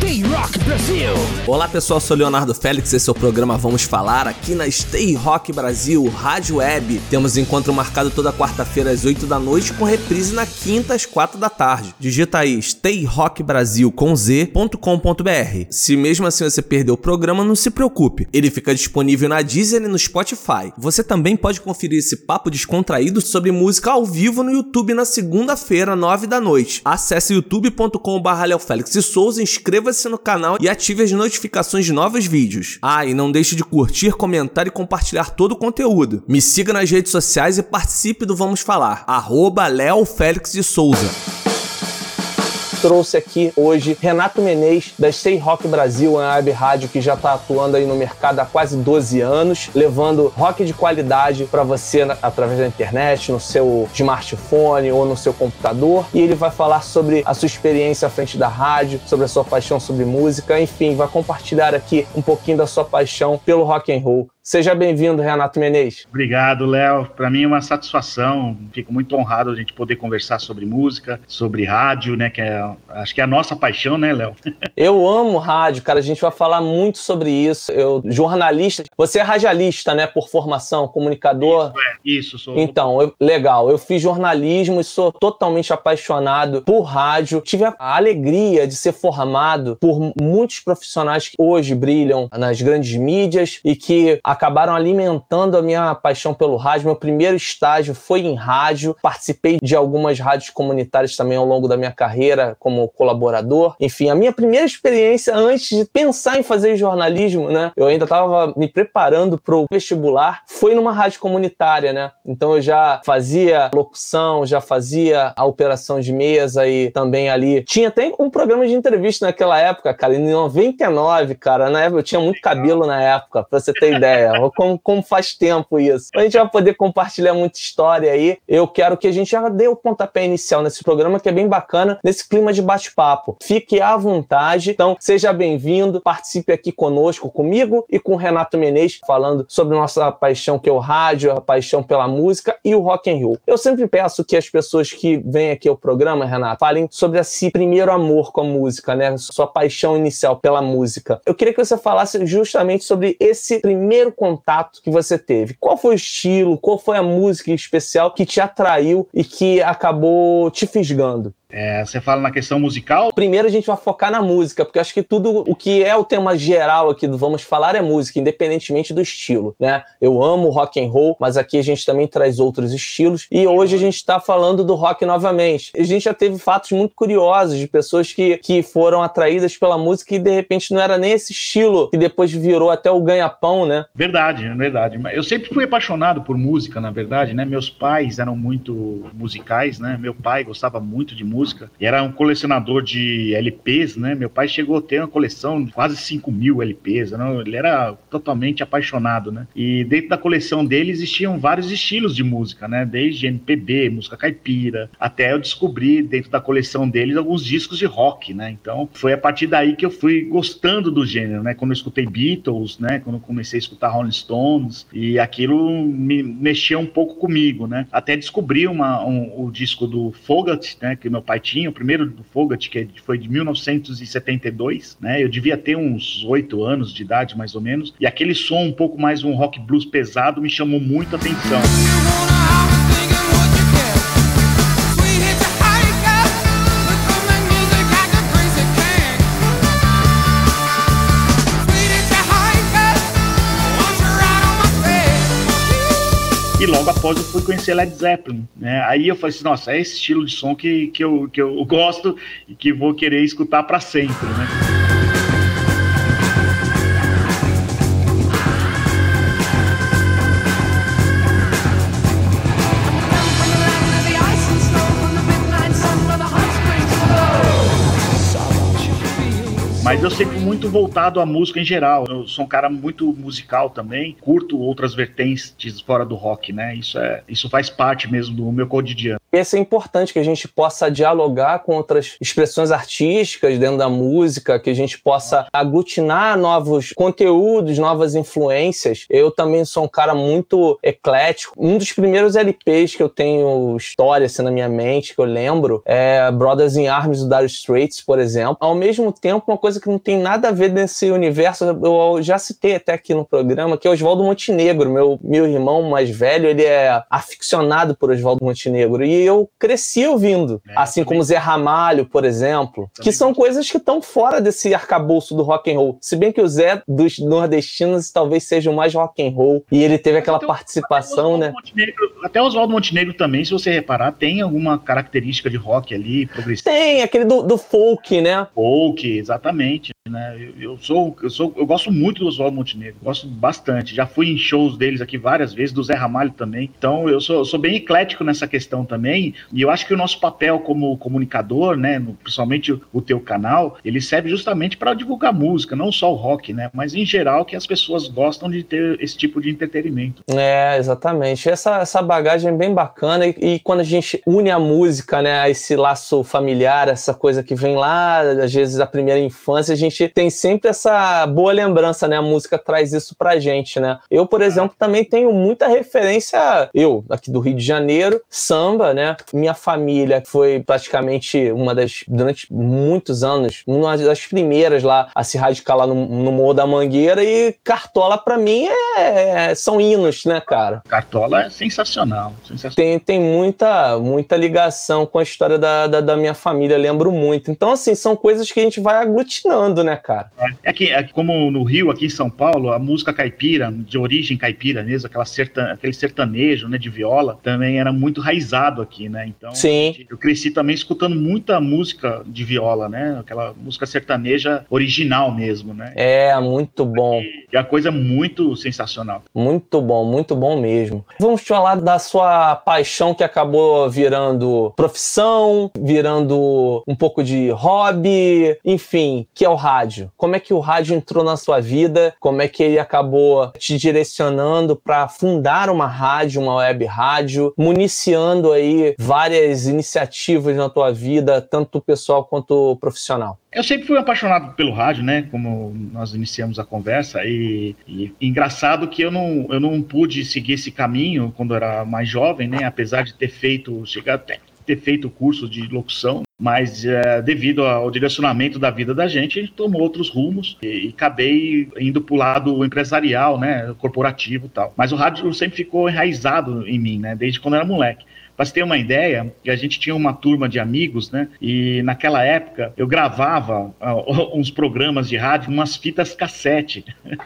Stay Rock Brasil! Olá pessoal, sou Leonardo Félix, esse é o programa Vamos Falar aqui na Stay Rock Brasil, Rádio Web. Temos encontro marcado toda quarta-feira às 8 da noite com reprise na quinta às 4 da tarde. Digita aí Stay Rock Brasil com. Se mesmo assim você perdeu o programa, não se preocupe. Ele fica disponível na Deezer e no Spotify. Você também pode conferir esse papo descontraído sobre música ao vivo no YouTube na segunda-feira, 9 da noite. Acesse youtube.com.br Félix e Souza, inscreva-se no canal e ative as notificações de novos vídeos. Ah, e não deixe de curtir, comentar e compartilhar todo o conteúdo. Me siga nas redes sociais e participe do Vamos Falar. Arroba Léo Félix de Souza trouxe aqui hoje Renato Menezes, da Stay Rock Brasil, uma web rádio que já está atuando aí no mercado há quase 12 anos, levando rock de qualidade para você através da internet, no seu smartphone ou no seu computador. E ele vai falar sobre a sua experiência à frente da rádio, sobre a sua paixão sobre música, enfim, vai compartilhar aqui um pouquinho da sua paixão pelo rock and roll. Seja bem-vindo, Renato Menezes. Obrigado, Léo. Para mim é uma satisfação. Fico muito honrado a gente poder conversar sobre música, sobre rádio, né? Que é, acho que é a nossa paixão, né, Léo? Eu amo rádio, cara. A gente vai falar muito sobre isso. Eu, jornalista. Você é radialista, né? Por formação, comunicador. Isso, é. Isso sou. Então, eu, legal. Eu fiz jornalismo e sou totalmente apaixonado por rádio. Tive a alegria de ser formado por muitos profissionais que hoje brilham nas grandes mídias e que acabaram alimentando a minha paixão pelo rádio. Meu primeiro estágio foi em rádio, participei de algumas rádios comunitárias também ao longo da minha carreira como colaborador. Enfim, a minha primeira experiência antes de pensar em fazer jornalismo, né? Eu ainda estava me preparando para o vestibular, foi numa rádio comunitária, né? Então eu já fazia locução, já fazia a operação de mesa e também ali tinha até um programa de entrevista naquela época, cara, em 99, cara, na época eu tinha muito cabelo na época, para você ter ideia. Como, como faz tempo isso. A gente vai poder compartilhar muita história aí. Eu quero que a gente já dê o pontapé inicial nesse programa, que é bem bacana, nesse clima de bate-papo. Fique à vontade. Então, seja bem-vindo, participe aqui conosco, comigo e com o Renato Menezes, falando sobre nossa paixão que é o rádio, a paixão pela música e o rock and roll. Eu sempre peço que as pessoas que vêm aqui ao programa, Renato, falem sobre esse primeiro amor com a música, né? Sua paixão inicial pela música. Eu queria que você falasse justamente sobre esse primeiro primeiro contato que você teve? Qual foi o estilo, qual foi a música especial que te atraiu e que acabou te fisgando? É, você fala na questão musical? Primeiro a gente vai focar na música, porque acho que tudo o que é o tema geral aqui do Vamos Falar é música, independentemente do estilo, né? Eu amo rock and roll, mas aqui a gente também traz outros estilos e hoje a gente está falando do rock novamente. A gente já teve fatos muito curiosos de pessoas que, que foram atraídas pela música e de repente não era nem esse estilo que depois virou até o ganha-pão, né? Verdade, verdade. Eu sempre fui apaixonado por música, na verdade, né? Meus pais eram muito musicais, né? Meu pai gostava muito de música música. Era um colecionador de LPs, né? Meu pai chegou a ter uma coleção de quase 5 mil LPs. Né? Ele era totalmente apaixonado, né? E dentro da coleção dele existiam vários estilos de música, né? Desde MPB, música caipira, até eu descobri dentro da coleção deles alguns discos de rock, né? Então foi a partir daí que eu fui gostando do gênero, né? Quando eu escutei Beatles, né? Quando eu comecei a escutar Rolling Stones e aquilo me mexeu um pouco comigo, né? Até descobri uma, um, o disco do Fogat, né? Que meu o primeiro do Fogat, que foi de 1972, né? Eu devia ter uns oito anos de idade, mais ou menos, e aquele som um pouco mais um rock blues pesado me chamou muito a atenção. E logo após eu fui conhecer Led Zeppelin, né? Aí eu falei assim, nossa, é esse estilo de som que, que, eu, que eu gosto e que vou querer escutar para sempre, né? Mas eu sempre muito voltado à música em geral. Eu sou um cara muito musical também, curto outras vertentes fora do rock, né? Isso é, isso faz parte mesmo do meu cotidiano. Esse é importante que a gente possa dialogar com outras expressões artísticas dentro da música, que a gente possa aglutinar novos conteúdos, novas influências. Eu também sou um cara muito eclético. Um dos primeiros LPs que eu tenho história assim, na minha mente, que eu lembro, é Brothers in Arms do Dire Straits, por exemplo. Ao mesmo tempo, uma coisa que não tem nada a ver nesse universo, eu já citei até aqui no programa, que é Oswaldo Montenegro, meu, meu irmão mais velho, ele é aficionado por Oswaldo Montenegro. E eu cresci ouvindo. É, assim como Zé Ramalho, por exemplo, que são coisas que estão fora desse arcabouço do rock and roll. Se bem que o Zé dos nordestinos talvez seja o mais rock and roll e ele teve aquela participação, até né? Montenegro, até Oswaldo Montenegro também, se você reparar, tem alguma característica de rock ali, progressivo. Tem, aquele do, do folk, né? Folk, exatamente. Né? Eu, eu, sou, eu sou, eu gosto muito do Oswaldo Montenegro, gosto bastante. Já fui em shows deles aqui várias vezes, do Zé Ramalho também. Então eu sou, sou bem eclético nessa questão também. E eu acho que o nosso papel como comunicador, né, no, principalmente o, o, teu canal, ele serve justamente para divulgar música, não só o rock, né, mas em geral que as pessoas gostam de ter esse tipo de entretenimento. É, exatamente. Essa, essa bagagem é bem bacana e, e quando a gente une a música, né, a esse laço familiar, essa coisa que vem lá, às vezes da primeira infância, a gente tem sempre essa boa lembrança, né? A música traz isso pra gente, né? Eu, por exemplo, também tenho muita referência, eu, aqui do Rio de Janeiro, samba, né? Minha família foi praticamente uma das, durante muitos anos, uma das primeiras lá a se radicar lá no, no Morro da Mangueira e Cartola, pra mim, é, são hinos, né, cara? Cartola é sensacional. sensacional. Tem, tem muita, muita ligação com a história da, da, da minha família, lembro muito. Então, assim, são coisas que a gente vai aglutinando, né, cara? É que, é como no Rio, aqui em São Paulo, a música caipira, de origem caipira mesmo, aquela sertan, aquele sertanejo, né, de viola, também era muito raizado aqui, né? Então, Sim. eu cresci também escutando muita música de viola, né? Aquela música sertaneja original mesmo, né? É, muito bom. E a coisa muito sensacional. Muito bom, muito bom mesmo. Vamos falar da sua paixão que acabou virando profissão, virando um pouco de hobby, enfim, que é o rádio. Como é que o rádio entrou na sua vida? Como é que ele acabou te direcionando para fundar uma rádio, uma web rádio, municiando aí várias iniciativas na tua vida, tanto pessoal quanto profissional? Eu sempre fui apaixonado pelo rádio, né? Como nós iniciamos a conversa, e, e, engraçado que eu não, eu não pude seguir esse caminho quando era mais jovem, né? Apesar de ter feito, chegar até ter feito curso de locução, mas é, devido ao direcionamento da vida da gente, a gente tomou outros rumos e, e acabei indo para o lado empresarial, né, corporativo e tal. Mas o rádio sempre ficou enraizado em mim, né, desde quando era moleque. Para você ter uma ideia, a gente tinha uma turma de amigos, né? E naquela época eu gravava uh, uns programas de rádio, umas fitas cassete.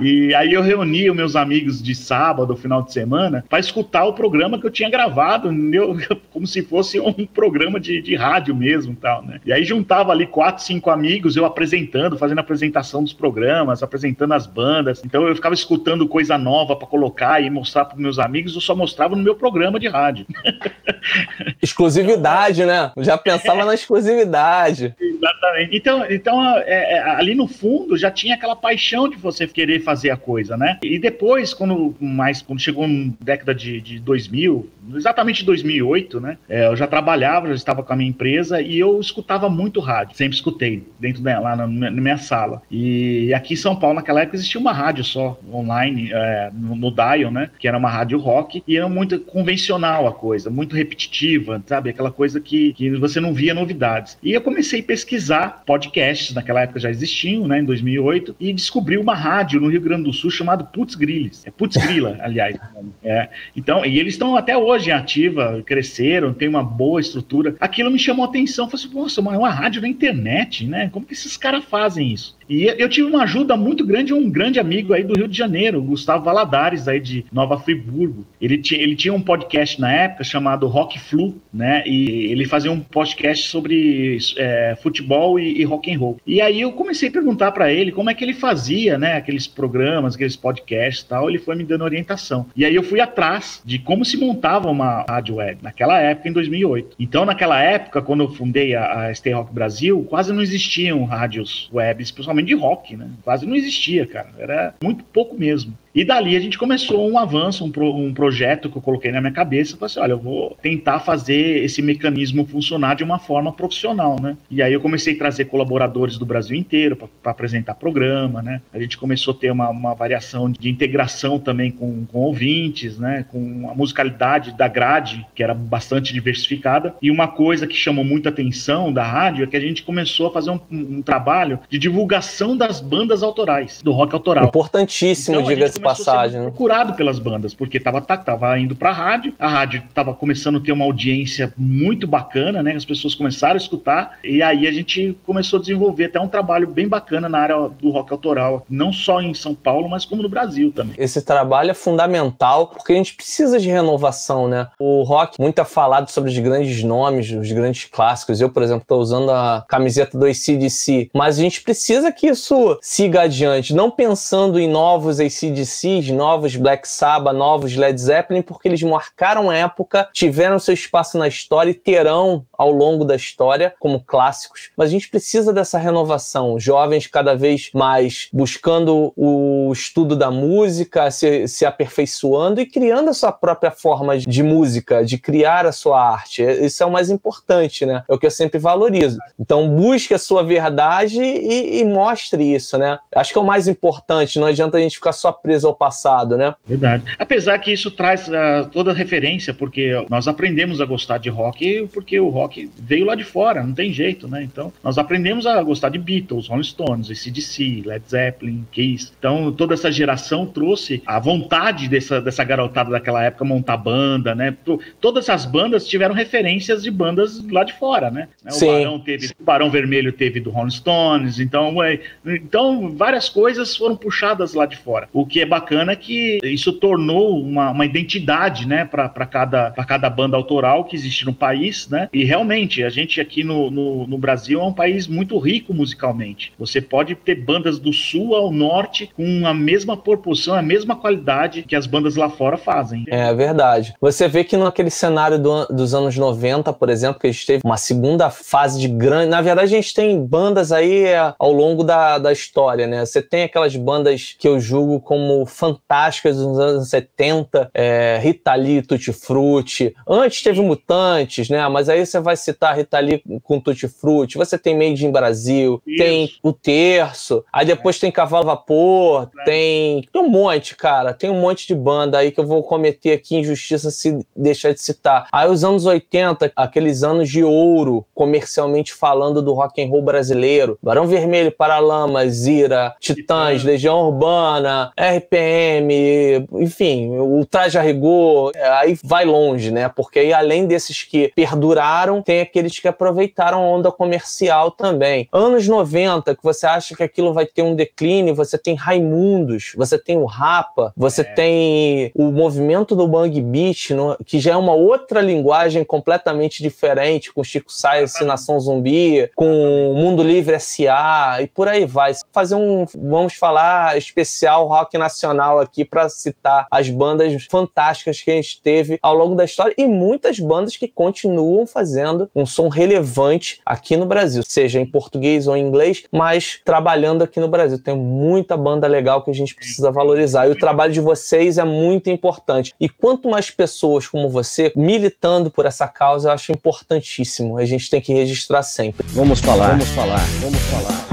E aí eu reunia meus amigos de sábado, final de semana, para escutar o programa que eu tinha gravado, entendeu? como se fosse um programa de, de rádio mesmo tal, né? E aí juntava ali quatro, cinco amigos, eu apresentando, fazendo a apresentação dos programas, apresentando as bandas. Então eu ficava escutando coisa nova para colocar e mostrar para meus amigos, eu só mostrava no meu programa de rádio. Exclusividade, né? Já pensava é. na exclusividade. Exatamente. Então, então é, é, ali no fundo já tinha aquela paixão de você querer fazer a coisa, né? E depois, quando mais quando chegou na década de, de 2000, exatamente 2008, né? É, eu já trabalhava, já estava com a minha empresa e eu escutava muito rádio. Sempre escutei dentro dela, lá na, na minha sala. E aqui em São Paulo, naquela época, existia uma rádio só online é, no, no Dial, né? Que era uma rádio rock e era muito convencional a coisa, muito repetitiva, sabe? Aquela coisa que, que você não via novidades. E eu comecei a pesquisar podcasts, naquela época já existiam, né? Em 2008 e descobri uma rádio no Rio Grande do Sul chamado Putz Grilles. É Putz Grila, aliás. É. Então, e eles estão até hoje hoje ativa, cresceram, tem uma boa estrutura. Aquilo me chamou a atenção. Falei assim, nossa, é uma rádio na internet, né? Como que esses caras fazem isso? E eu tive uma ajuda muito grande, um grande amigo aí do Rio de Janeiro, Gustavo Valadares, aí de Nova Friburgo. Ele tinha, ele tinha um podcast na época chamado Rock Flu, né? E ele fazia um podcast sobre é, futebol e, e rock and roll. E aí eu comecei a perguntar para ele como é que ele fazia, né? Aqueles programas, aqueles podcasts e tal. Ele foi me dando orientação. E aí eu fui atrás de como se montava uma rádio web naquela época, em 2008. Então, naquela época, quando eu fundei a, a Stay Rock Brasil, quase não existiam rádios webs, principalmente de rock, né? Quase não existia, cara. Era muito pouco mesmo. E dali a gente começou um avanço, um, pro, um projeto que eu coloquei na minha cabeça. Falei assim: olha, eu vou tentar fazer esse mecanismo funcionar de uma forma profissional, né? E aí eu comecei a trazer colaboradores do Brasil inteiro para apresentar programa, né? A gente começou a ter uma, uma variação de integração também com, com ouvintes, né? Com a musicalidade da grade, que era bastante diversificada. E uma coisa que chamou muita atenção da rádio é que a gente começou a fazer um, um trabalho de divulgação das bandas autorais, do rock autoral. Importantíssimo, então, diga-se passagem. Né? procurado pelas bandas, porque tava, tava indo pra rádio, a rádio tava começando a ter uma audiência muito bacana, né? As pessoas começaram a escutar, e aí a gente começou a desenvolver até um trabalho bem bacana na área do rock autoral, não só em São Paulo, mas como no Brasil também. Esse trabalho é fundamental, porque a gente precisa de renovação, né? O rock muito é falado sobre os grandes nomes, os grandes clássicos. Eu, por exemplo, estou usando a camiseta do ACDC, mas a gente precisa que isso siga adiante, não pensando em novos ACDC Novos Black Sabbath, novos Led Zeppelin, porque eles marcaram época, tiveram seu espaço na história e terão ao longo da história como clássicos. Mas a gente precisa dessa renovação, jovens cada vez mais buscando o estudo da música, se, se aperfeiçoando e criando a sua própria forma de música, de criar a sua arte. Isso é o mais importante, né? É o que eu sempre valorizo. Então busque a sua verdade e, e mostre isso, né? Acho que é o mais importante. Não adianta a gente ficar só preso ao passado, né? Verdade. Apesar que isso traz uh, toda a referência, porque nós aprendemos a gostar de rock porque o rock veio lá de fora, não tem jeito, né? Então, nós aprendemos a gostar de Beatles, Rolling Stones, ACDC, Led Zeppelin, Kiss. Então, toda essa geração trouxe a vontade dessa, dessa garotada daquela época montar banda, né? Todas essas bandas tiveram referências de bandas lá de fora, né? O Sim. Barão teve, o Barão Vermelho teve do Rolling Stones, então, é, então várias coisas foram puxadas lá de fora. O que é bacana que isso tornou uma, uma identidade, né, para cada, cada banda autoral que existe no país, né? E realmente, a gente aqui no, no, no, Brasil é um país muito rico musicalmente. Você pode ter bandas do sul ao norte com a mesma proporção, a mesma qualidade que as bandas lá fora fazem. É verdade. Você vê que naquele cenário do, dos anos 90, por exemplo, que a gente teve uma segunda fase de grande. Na verdade, a gente tem bandas aí é, ao longo da, da história, né? Você tem aquelas bandas que eu julgo como fantásticas nos anos 70, é, Rita Lee, Tutti Frutti. Antes teve Mutantes, né? Mas aí você vai citar Rita Lee com Tutti Frutti. Você tem Made in Brasil, Isso. tem O Terço, aí depois é. tem Cavalo Vapor, é. tem, tem um monte, cara. Tem um monte de banda aí que eu vou cometer aqui injustiça se deixar de citar. Aí os anos 80, aqueles anos de ouro, comercialmente falando do rock and roll brasileiro. Barão Vermelho, Paralamas, Zira, Titãs, Legião Urbana, RP RPM, enfim, o traje a rigor, aí vai longe, né? Porque aí, além desses que perduraram, tem aqueles que aproveitaram a onda comercial também. Anos 90, que você acha que aquilo vai ter um declínio, você tem Raimundos, você tem o Rapa, você é. tem o movimento do Bang Beat, no, que já é uma outra linguagem completamente diferente, com Chico Sainz, Nação Zumbi, com Mundo Livre S.A. e por aí vai. Fazer um, vamos falar, especial rock nacional nacional aqui para citar as bandas fantásticas que a gente teve ao longo da história e muitas bandas que continuam fazendo um som relevante aqui no Brasil, seja em português ou em inglês, mas trabalhando aqui no Brasil. Tem muita banda legal que a gente precisa valorizar e o trabalho de vocês é muito importante. E quanto mais pessoas como você militando por essa causa, eu acho importantíssimo. A gente tem que registrar sempre. Vamos falar, vamos falar, vamos falar.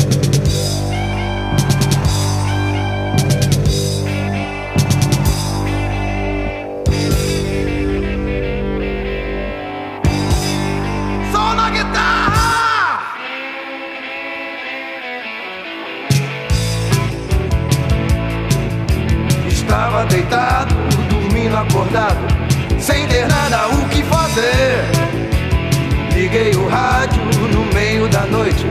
acordado, sem ter nada o que fazer. Liguei o rádio no meio da noite,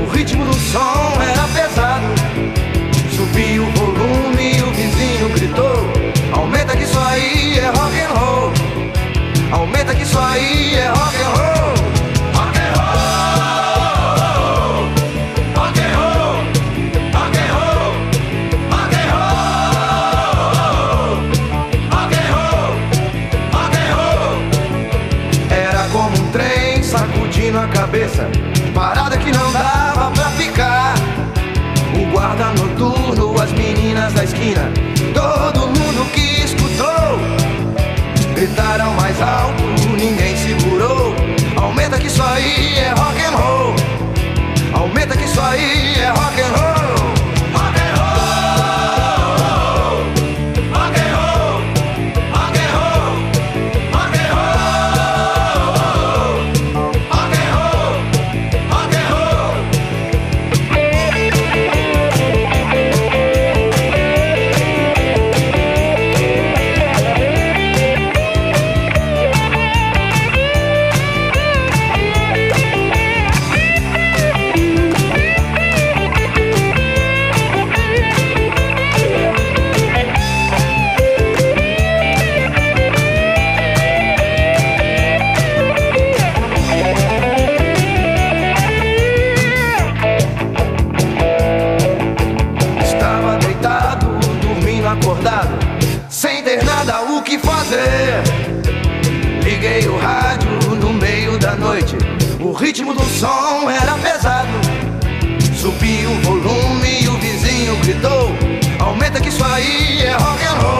o ritmo do som era pesado. Subi o volume e o vizinho gritou: Aumenta que isso aí é rock and roll. Aumenta que isso aí é rock and roll. Da esquina. Todo mundo que escutou gritaram mais alto, ninguém segurou. Aumenta que isso aí é rock and roll. Aumenta que isso aí é rock and roll. Que isso aí é rock and roll.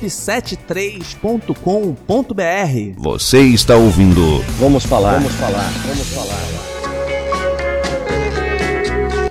shop73.com.br. Você está ouvindo Vamos falar. Vamos falar. Vamos falar.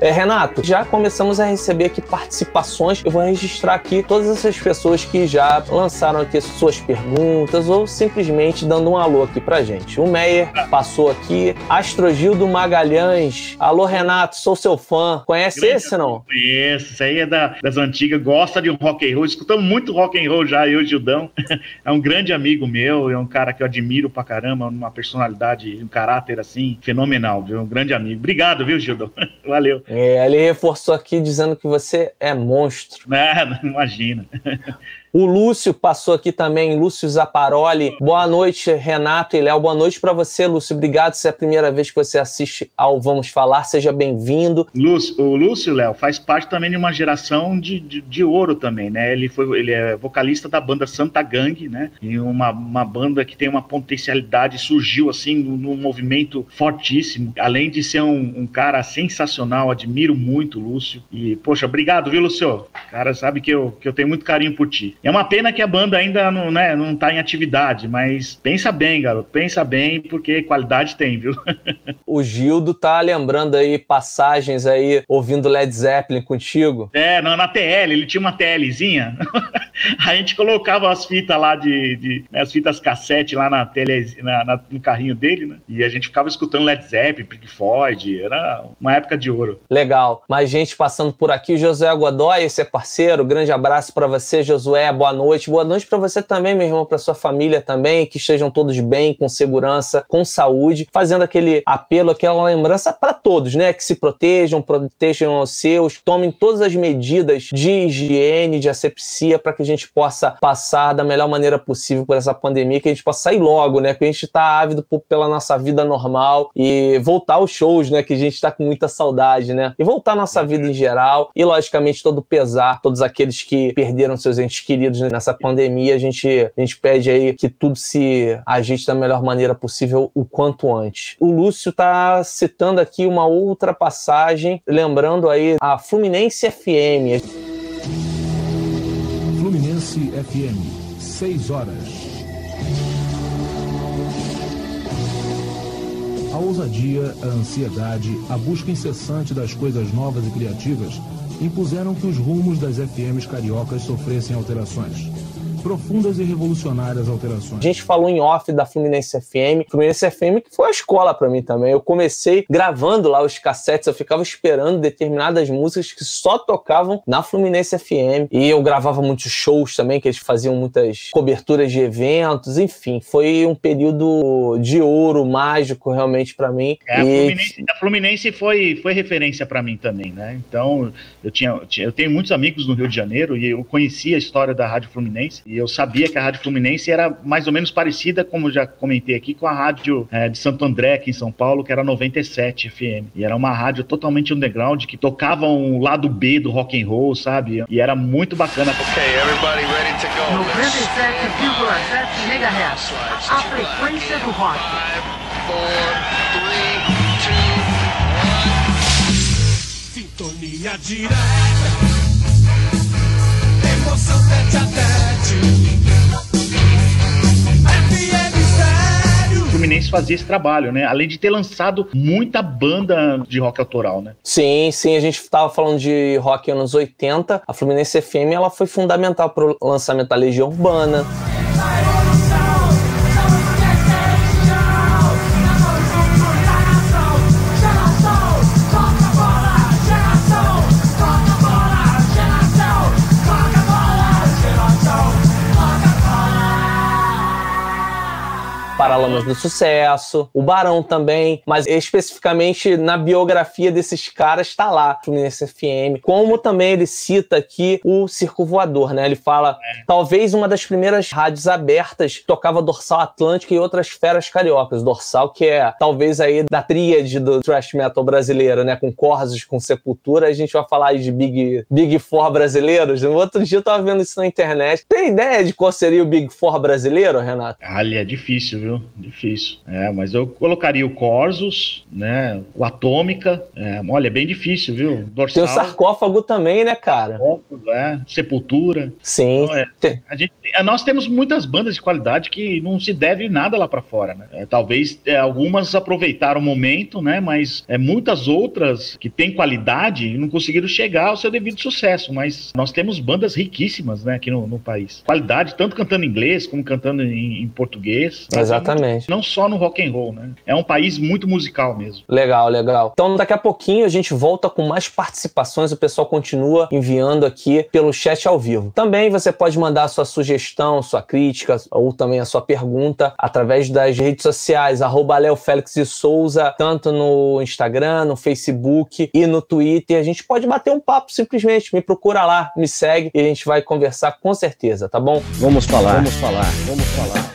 É, Renato, já começamos a receber aqui participações. Eu vou registrar aqui todas essas pessoas que já lançaram aqui suas perguntas ou simplesmente dando um alô aqui pra gente. O Meyer passou aqui. Astrogildo Magalhães. Alô, Renato, sou seu fã. Conhece Grande esse, não? Conheço, isso aí é da- das antigas, gosta de um rock and roll, escutamos muito rock and roll já, eu e o Gildão. É um grande amigo meu, é um cara que eu admiro pra caramba, uma personalidade, um caráter assim, fenomenal, viu? Um grande amigo. Obrigado, viu, Gildão? Valeu. É, ele reforçou aqui dizendo que você é monstro. Nada, imagina. O Lúcio passou aqui também, Lúcio Zaparoli. Boa noite, Renato e Léo. Boa noite pra você, Lúcio. Obrigado se é a primeira vez que você assiste ao Vamos Falar. Seja bem-vindo. Lúcio, o Lúcio, Léo, faz parte também de uma geração de, de, de ouro também, né? Ele, foi, ele é vocalista da banda Santa Gang, né? E uma, uma banda que tem uma potencialidade, surgiu assim num, movimento fortíssimo. Além de ser um, um cara sensacional, admiro muito o Lúcio. E, poxa, obrigado, viu, Lúcio? Cara, sabe que eu, que eu tenho muito carinho por ti. É uma pena que a banda ainda não, né, não tá em atividade, mas pensa bem, garoto, pensa bem, porque qualidade tem, viu? o Gildo tá lembrando aí passagens aí, ouvindo Led Zeppelin contigo. É, na, na TL, ele tinha uma TLzinha. a gente colocava as fitas lá de. de né, as fitas cassete lá na tele, na, na, no carrinho dele, né? E a gente ficava escutando Led Zeppelin, Pink Floyd. Era uma época de ouro. Legal. Mais gente passando por aqui. Josué Godoy, esse é parceiro. Grande abraço para você, Josué. Boa noite. Boa noite para você também, meu irmão, para sua família também. Que estejam todos bem, com segurança, com saúde. Fazendo aquele apelo, aquela lembrança para todos, né? Que se protejam, protejam os seus, tomem todas as medidas de higiene, de asepsia, para que a gente possa passar da melhor maneira possível por essa pandemia, que a gente possa sair logo, né? Que a gente está ávido por, pela nossa vida normal e voltar aos shows, né? Que a gente está com muita saudade, né? E voltar à nossa vida em geral e, logicamente, todo pesar, todos aqueles que perderam seus entes queridos nessa pandemia, a gente, a gente pede aí que tudo se ajeite da melhor maneira possível o quanto antes. O Lúcio está citando aqui uma outra passagem, lembrando aí a Fluminense FM. Fluminense FM, 6 horas. A ousadia, a ansiedade, a busca incessante das coisas novas e criativas impuseram que os rumos das FMs cariocas sofressem alterações profundas e revolucionárias alterações. A gente falou em off da Fluminense FM. Fluminense FM que foi a escola para mim também. Eu comecei gravando lá os cassetes, eu ficava esperando determinadas músicas que só tocavam na Fluminense FM. E eu gravava muitos shows também, que eles faziam muitas coberturas de eventos. Enfim, foi um período de ouro mágico realmente para mim. É, e... a, Fluminense, a, Fluminense, foi, foi referência para mim também, né? Então, eu, tinha, eu tenho muitos amigos no Rio de Janeiro e eu conhecia a história da Rádio Fluminense. E eu sabia que a Rádio Fluminense era mais ou menos parecida, como já comentei aqui, com a rádio é, de Santo André, aqui em São Paulo, que era 97 FM. E era uma rádio totalmente underground, que tocava um lado B do rock and roll, sabe? E era muito bacana. Ok, everybody ready to go. 97,7 MHz. A frequência do rock. Five, four, three, two, one. Sintonia direta tete. O Fluminense fazia esse trabalho, né? Além de ter lançado muita banda de rock autoral, né? Sim, sim, a gente estava falando de rock anos 80. A Fluminense FM ela foi fundamental para o lançamento da Legião Urbana. Paralamas do Sucesso, o Barão também, mas especificamente na biografia desses caras está lá, Fluminense FM. Como também ele cita aqui o Circo Voador, né? Ele fala, é. talvez uma das primeiras rádios abertas tocava Dorsal Atlântica e outras feras cariocas. Dorsal que é talvez aí da tríade do thrash metal brasileiro, né? Com Corsos, com Sepultura, a gente vai falar aí de Big, Big Four brasileiros. No outro dia eu tava vendo isso na internet. Tem ideia de qual seria o Big Four brasileiro, Renato? Ali é difícil, viu? Difícil. É, mas eu colocaria o Corsos, né? O Atômica. É, olha, é bem difícil, viu? Dorsal. Tem o sarcófago também, né, cara? É, Sepultura. Sim. Então, é, a gente, nós temos muitas bandas de qualidade que não se deve nada lá para fora, né? É, talvez é, algumas aproveitaram o momento, né? Mas é, muitas outras que têm qualidade não conseguiram chegar ao seu devido sucesso. Mas nós temos bandas riquíssimas, né? Aqui no, no país. Qualidade, tanto cantando em inglês como cantando em, em português. Exatamente. Não só no rock and roll, né? É um país muito musical mesmo. Legal, legal. Então daqui a pouquinho a gente volta com mais participações. O pessoal continua enviando aqui pelo chat ao vivo. Também você pode mandar a sua sugestão, sua crítica ou também a sua pergunta através das redes sociais, arroba Léo Félix de Souza, tanto no Instagram, no Facebook e no Twitter. A gente pode bater um papo simplesmente. Me procura lá, me segue e a gente vai conversar com certeza, tá bom? Vamos falar, vamos falar, vamos falar.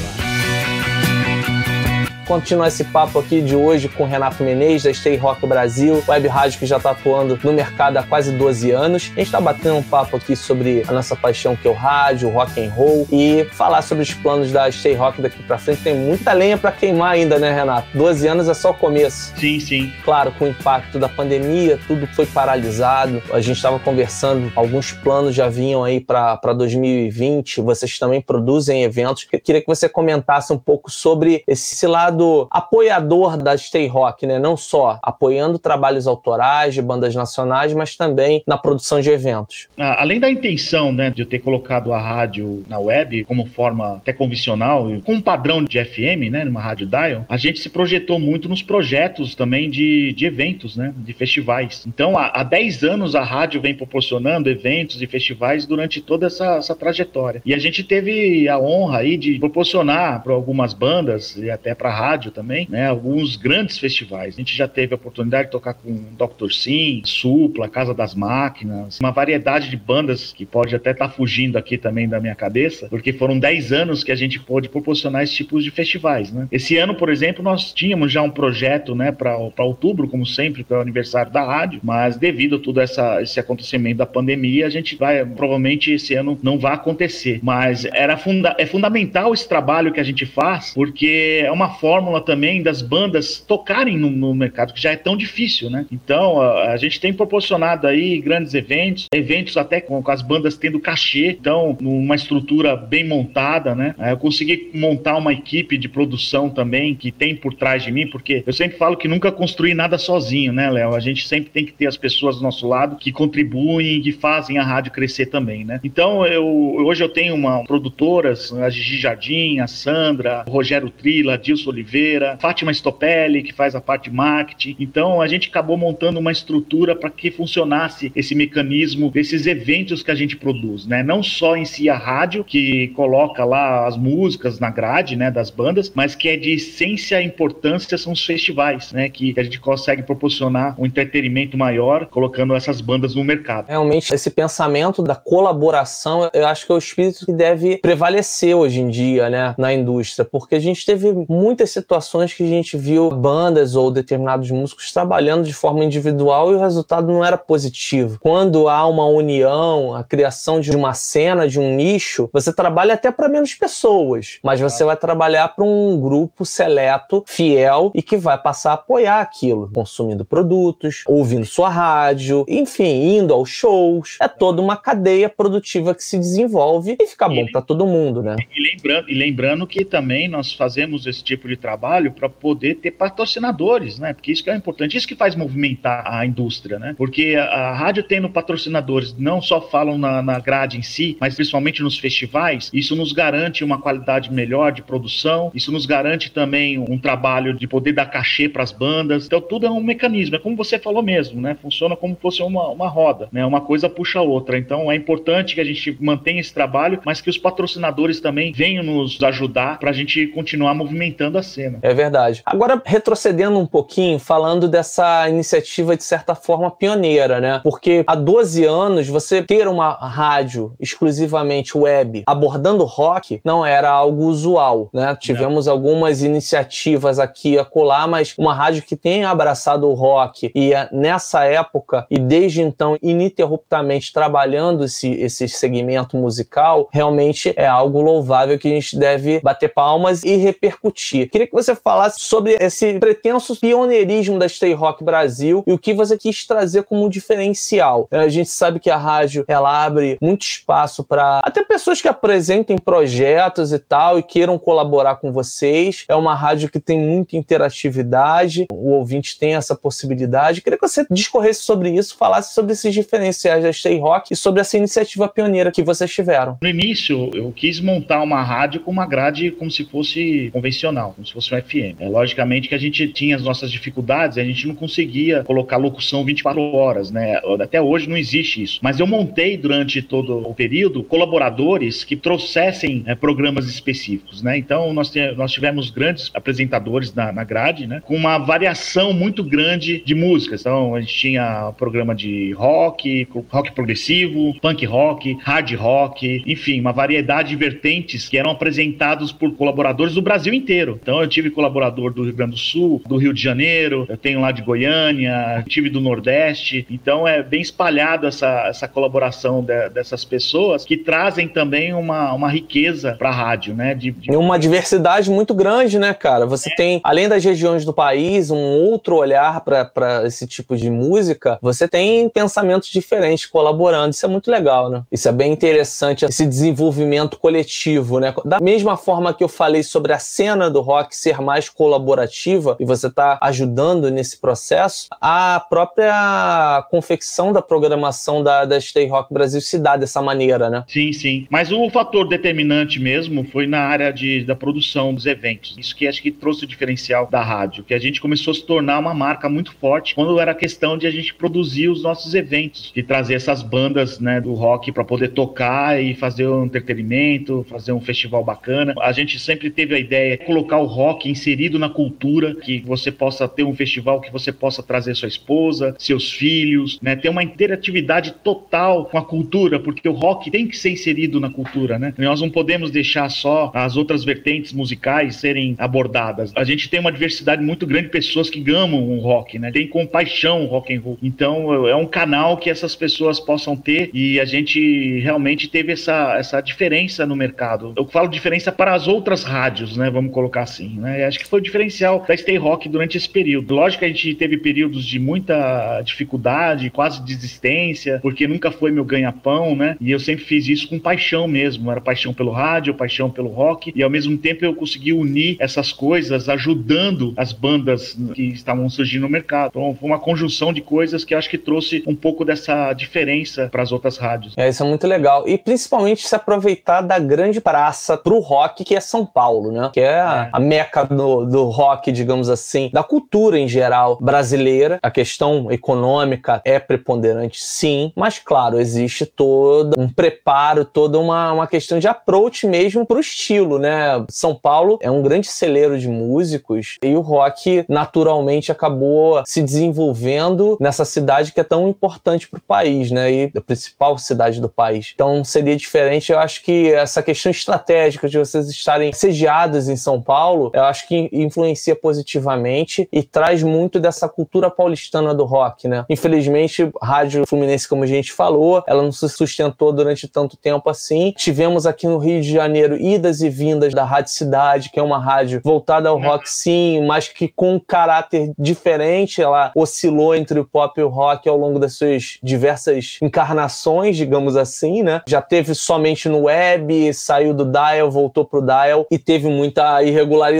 continuar esse papo aqui de hoje com o Renato Menezes, da Stay Rock Brasil, web rádio que já está atuando no mercado há quase 12 anos. A gente está batendo um papo aqui sobre a nossa paixão que é o rádio, o rock and roll e falar sobre os planos da Stay Rock daqui para frente. Tem muita lenha para queimar ainda, né, Renato? 12 anos é só o começo. Sim, sim. Claro, com o impacto da pandemia, tudo foi paralisado. A gente estava conversando, alguns planos já vinham aí para 2020. Vocês também produzem eventos. Eu queria que você comentasse um pouco sobre esse lado lado apoiador da Stay Rock, né? Não só apoiando trabalhos autorais de bandas nacionais, mas também na produção de eventos. Ah, além da intenção, né, de eu ter colocado a rádio na web como forma até convencional, com um padrão de FM, né, numa rádio dial, a gente se projetou muito nos projetos também de, de eventos, né, de festivais. Então, há, há 10 anos a rádio vem proporcionando eventos e festivais durante toda essa, essa trajetória. E a gente teve a honra aí de proporcionar para algumas bandas e até para rádio também, né? Alguns grandes festivais. A gente já teve a oportunidade de tocar com Dr. Sim, Supla, Casa das Máquinas, uma variedade de bandas que pode até estar tá fugindo aqui também da minha cabeça, porque foram 10 anos que a gente pôde proporcionar esse tipo de festivais, né? Esse ano, por exemplo, nós tínhamos já um projeto, né, para outubro, como sempre, que é o aniversário da rádio, mas devido a todo essa, esse acontecimento da pandemia, a gente vai, provavelmente esse ano não vai acontecer, mas era funda é fundamental esse trabalho que a gente faz, porque é uma forma fórmula também das bandas tocarem no, no, mercado, que já é tão difícil, né? Então, a, a, gente tem proporcionado aí grandes eventos, eventos até com, com, as bandas tendo cachê, então, numa estrutura bem montada, né? Eu consegui montar uma equipe de produção também que tem por trás de mim, porque eu sempre falo que nunca construí nada sozinho, né, Léo? A gente sempre tem que ter as pessoas do nosso lado que contribuem, que fazem a rádio crescer também, né? Então, eu, hoje eu tenho uma produtoras, a Gigi Jardim, a Sandra, o Rogério Trila, Dilson Oliveira, Fátima Stopelli, que faz a parte de marketing. Então a gente acabou montando uma estrutura para que funcionasse esse mecanismo desses eventos que a gente produz, né? Não só em si a rádio, que coloca lá as músicas na grade, né, das bandas, mas que é de essência e importância são os festivais, né, que a gente consegue proporcionar um entretenimento maior colocando essas bandas no mercado. Realmente esse pensamento da colaboração, eu acho que é o espírito que deve prevalecer hoje em dia, né, na indústria, porque a gente teve muitas situações que a gente viu bandas ou determinados músicos trabalhando de forma individual e o resultado não era positivo. Quando há uma união, a criação de uma cena, de um nicho, você trabalha até para menos pessoas, mas você vai trabalhar para um grupo seleto, fiel e que vai passar a apoiar aquilo, consumindo produtos, ouvindo sua rádio, enfim, indo aos shows. É toda uma cadeia produtiva que se desenvolve e fica bom para todo mundo, né? E lembrando, e lembrando que também nós fazemos esse tipo de trabalho para poder ter patrocinadores, né? Porque isso que é importante, isso que faz movimentar a indústria, né? Porque a, rádio tendo patrocinadores, não só falam na, na grade em si, mas principalmente nos festivais, isso nos garante uma qualidade melhor de produção, isso nos garante também um trabalho de poder dar cachê para as bandas. Então tudo é um mecanismo, é como você falou mesmo, né? Funciona como se fosse uma, uma roda, né? Uma coisa puxa a outra. Então é importante que a gente mantenha esse trabalho, mas que os patrocinadores também venham nos ajudar para a gente continuar movimentando a cena. É verdade. Agora, retrocedendo um pouquinho, falando dessa iniciativa de certa forma pioneira, né? Porque há 12 anos você ter uma rádio exclusivamente web abordando rock não era algo usual, né? Tivemos não. algumas iniciativas aqui e acolá, mas uma rádio que tem abraçado o rock e é nessa época e desde então ininterruptamente trabalhando esse, esse segmento musical, realmente é algo louvável que a gente deve bater palmas e repercutir. Queria que você falasse sobre esse pretenso pioneirismo da Stay Rock Brasil e o que você quis trazer como diferencial. A gente sabe que a rádio ela abre muito espaço para até pessoas que apresentem projetos e tal e queiram colaborar com vocês. É uma rádio que tem muita interatividade, o ouvinte tem essa possibilidade. Queria que você discorresse sobre isso, falasse sobre esses diferenciais da Stay Rock e sobre essa iniciativa pioneira que vocês tiveram. No início, eu quis montar uma rádio com uma grade como se fosse convencional, como se se fosse um FM. É, logicamente que a gente tinha as nossas dificuldades, a gente não conseguia colocar locução 24 horas, né? Até hoje não existe isso. Mas eu montei durante todo o período colaboradores que trouxessem é, programas específicos, né? Então nós, nós tivemos grandes apresentadores na, na grade, né? Com uma variação muito grande de músicas. Então a gente tinha programa de rock, rock progressivo, punk rock, hard rock, enfim, uma variedade de vertentes que eram apresentados por colaboradores do Brasil inteiro. Então eu tive colaborador do Rio Grande do Sul, do Rio de Janeiro, eu tenho lá de Goiânia, tive do Nordeste. Então é bem espalhado essa, essa colaboração de, dessas pessoas que trazem também uma, uma riqueza para a rádio, né? De, de... Uma diversidade muito grande, né, cara? Você é. tem, além das regiões do país, um outro olhar para esse tipo de música. Você tem pensamentos diferentes colaborando. Isso é muito legal, né? Isso é bem interessante, esse desenvolvimento coletivo, né? Da mesma forma que eu falei sobre a cena do rock ser mais colaborativa e você está ajudando nesse processo, a própria confecção da programação da, da Stay Rock Brasil se dá dessa maneira, né? Sim, sim. Mas o fator determinante mesmo foi na área de, da produção dos eventos. Isso que acho que trouxe o diferencial da rádio, que a gente começou a se tornar uma marca muito forte quando era questão de a gente produzir os nossos eventos, de trazer essas bandas né, do rock para poder tocar e fazer um entretenimento, fazer um festival bacana. A gente sempre teve a ideia de colocar o rock inserido na cultura, que você possa ter um festival que você possa trazer sua esposa, seus filhos, né, ter uma interatividade total com a cultura, porque o rock tem que ser inserido na cultura, né? Nós não podemos deixar só as outras vertentes musicais serem abordadas. A gente tem uma diversidade muito grande de pessoas que amam o rock, né? Tem compaixão o rock and roll. Então é um canal que essas pessoas possam ter e a gente realmente teve essa, essa diferença no mercado. Eu falo diferença para as outras rádios, né? Vamos colocar assim, né? Acho que foi o diferencial da Stay Rock durante esse período. Lógico que a gente teve períodos de muita dificuldade, quase desistência, porque nunca foi meu ganha-pão, né? E eu sempre fiz isso com paixão mesmo. Era paixão pelo rádio, paixão pelo rock, e ao mesmo tempo eu consegui unir essas coisas, ajudando as bandas que estavam surgindo no mercado. Então foi uma conjunção de coisas que acho que trouxe um pouco dessa diferença para as outras rádios. É, isso é muito legal. E principalmente se aproveitar da grande praça pro rock, que é São Paulo, né? Que é, é. a meca do, do rock, digamos assim, da cultura em geral brasileira. A questão econômica é preponderante, sim, mas claro, existe todo um preparo, toda uma, uma questão de approach mesmo pro estilo, né? São Paulo é um grande celeiro de músicos e o rock naturalmente acabou se desenvolvendo nessa cidade que é tão importante para o país, né? E a principal cidade do país. Então seria diferente. Eu acho que essa questão estratégica de vocês estarem sediados em São Paulo, eu acho que influencia positivamente e traz muito dessa cultura paulistana do rock, né? Infelizmente, Rádio Fluminense, como a gente falou, ela não se sustentou durante tanto tempo assim. Tivemos aqui no Rio de Janeiro idas e vindas da Rádio Cidade, que é uma rádio voltada ao rock sim, mas que com um caráter diferente, ela oscilou entre o pop e o rock ao longo das suas diversas encarnações, digamos assim, né? Já teve somente no web, saiu do dial, voltou pro dial e teve muita irregularidade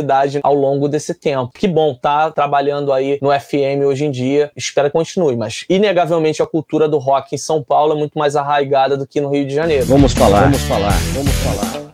ao longo desse tempo. Que bom, tá trabalhando aí no FM hoje em dia, espero que continue, mas inegavelmente a cultura do rock em São Paulo é muito mais arraigada do que no Rio de Janeiro. Vamos falar, vamos falar, vamos falar.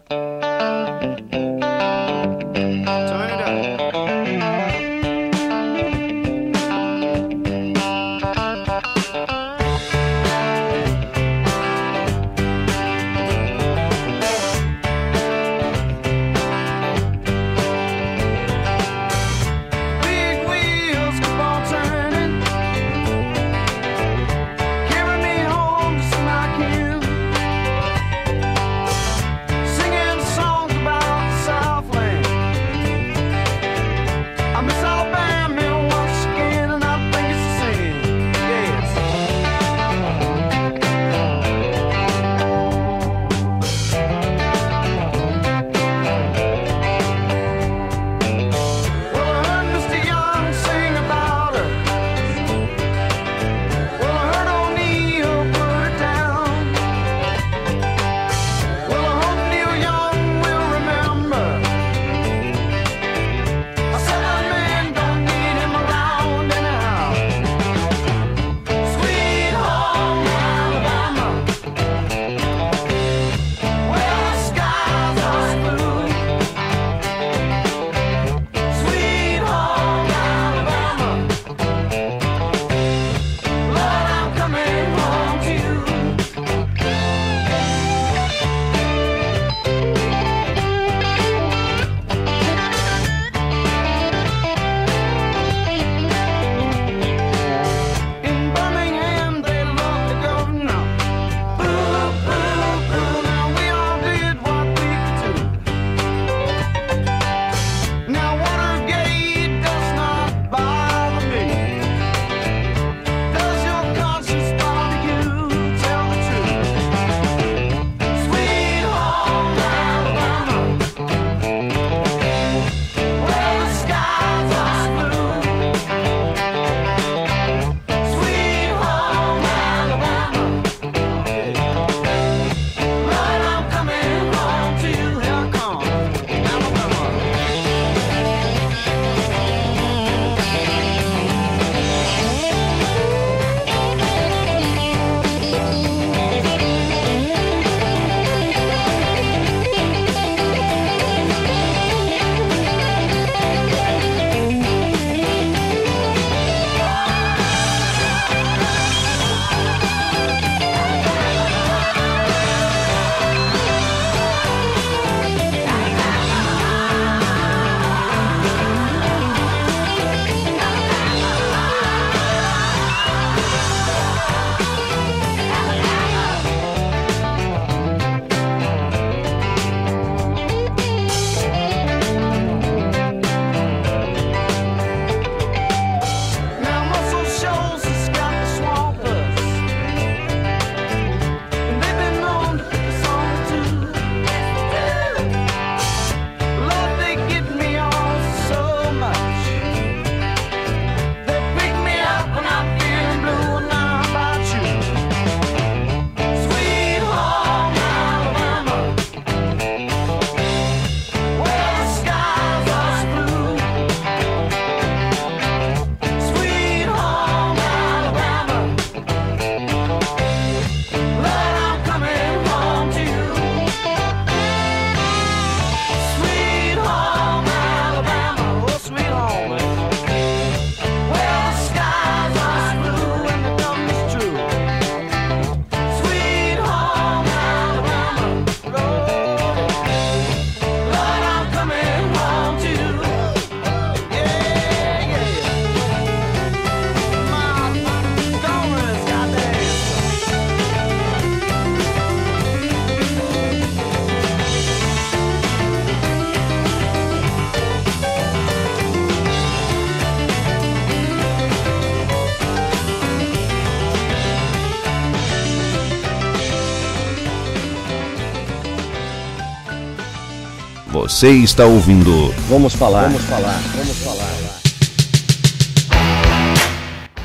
Você está ouvindo. Vamos falar. Vamos falar. Vamos falar.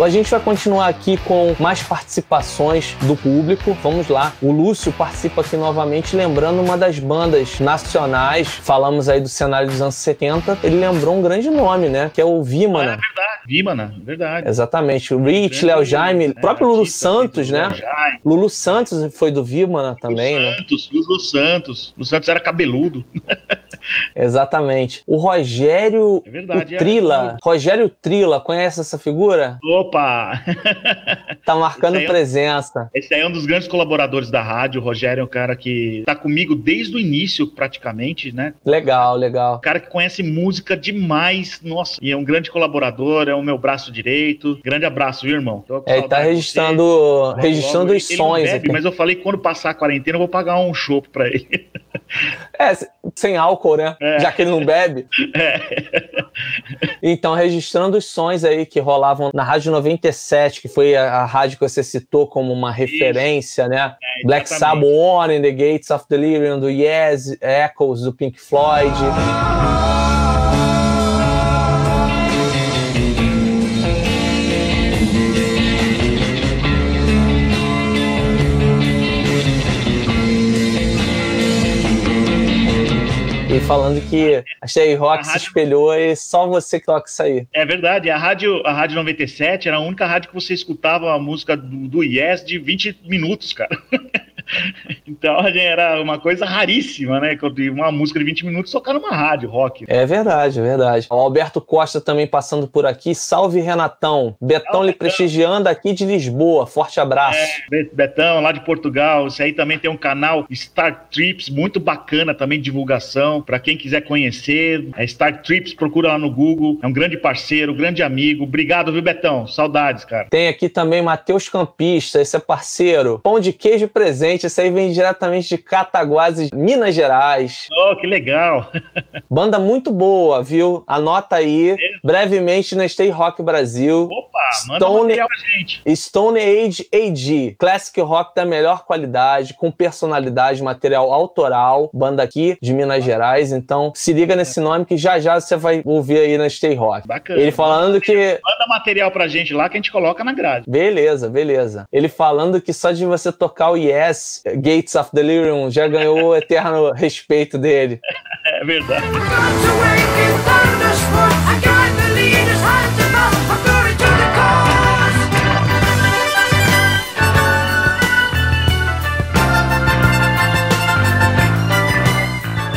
A gente vai continuar aqui com mais participações do público. Vamos lá. O Lúcio participa aqui novamente, lembrando uma das bandas nacionais. Falamos aí do cenário dos anos 70. Ele lembrou um grande nome, né? Que é o Vimana. É verdade. Vimana, verdade. Exatamente. O Rich, Léo Jaime, o próprio Lulu Santos, né? Lulu Santos foi do Vimana também, Lulu né? Santos, Lulu Santos. Lulu Santos era cabeludo. Exatamente. O Rogério É verdade, o é. Trila. Rogério Trila, conhece essa figura? Opa! Tá marcando Esse é- presença. Esse aí é um dos grandes colaboradores da rádio. O Rogério é um cara que tá comigo desde o início, praticamente, né? Legal, legal. Um cara que conhece música demais, nossa, e é um grande colaborador, é o meu braço direito. Grande abraço, viu, irmão? É, ele tá registrando. Logo, registrando logo, os ele bebe, aqui. Mas eu falei que quando passar a quarentena eu vou pagar um chopp pra ele. É, sem álcool, né? É. Já que ele não bebe. Então, registrando os sons aí que rolavam na Rádio 97, que foi a, a rádio que você citou como uma referência, né? Black Sabbath, On in the Gates of Delirium, do Yes, Echoes, do Pink Floyd. E falando que a Sherry Rock se espelhou e só você que toca isso aí. É verdade, a rádio, a rádio 97 era a única rádio que você escutava a música do, do Yes de 20 minutos, cara. então era uma coisa raríssima, né? Uma música de 20 minutos tocar numa rádio rock. É verdade, é verdade. O Alberto Costa também passando por aqui. Salve, Renatão. Betão lhe prestigiando aqui de Lisboa. Forte abraço. Be- Betão, lá de Portugal. Esse aí também tem um canal Star Trips, muito bacana também de divulgação. Pra quem quiser conhecer, é Star Trips, procura lá no Google. É um grande parceiro, grande amigo. Obrigado, viu, Betão? Saudades, cara. Tem aqui também Matheus Campista, esse é parceiro. Pão de queijo presente, esse aí vem diretamente de Cataguases, Minas Gerais. Oh, que legal. Banda muito boa, viu? Anota aí. Brevemente na Stay Rock Brasil. Opa, manda material pra gente. Stone Age AG, Classic Rock da melhor qualidade, com personalidade, material autoral, banda aqui de Minas Gerais. Então se liga nesse nome que já já você vai ouvir aí na Stay Rock. Bacana. Ele falando que. Manda material pra gente lá que a gente coloca na grade. Beleza, beleza. Ele falando que só de você tocar o Yes, Gates of Delirium, já ganhou o eterno respeito dele. É verdade.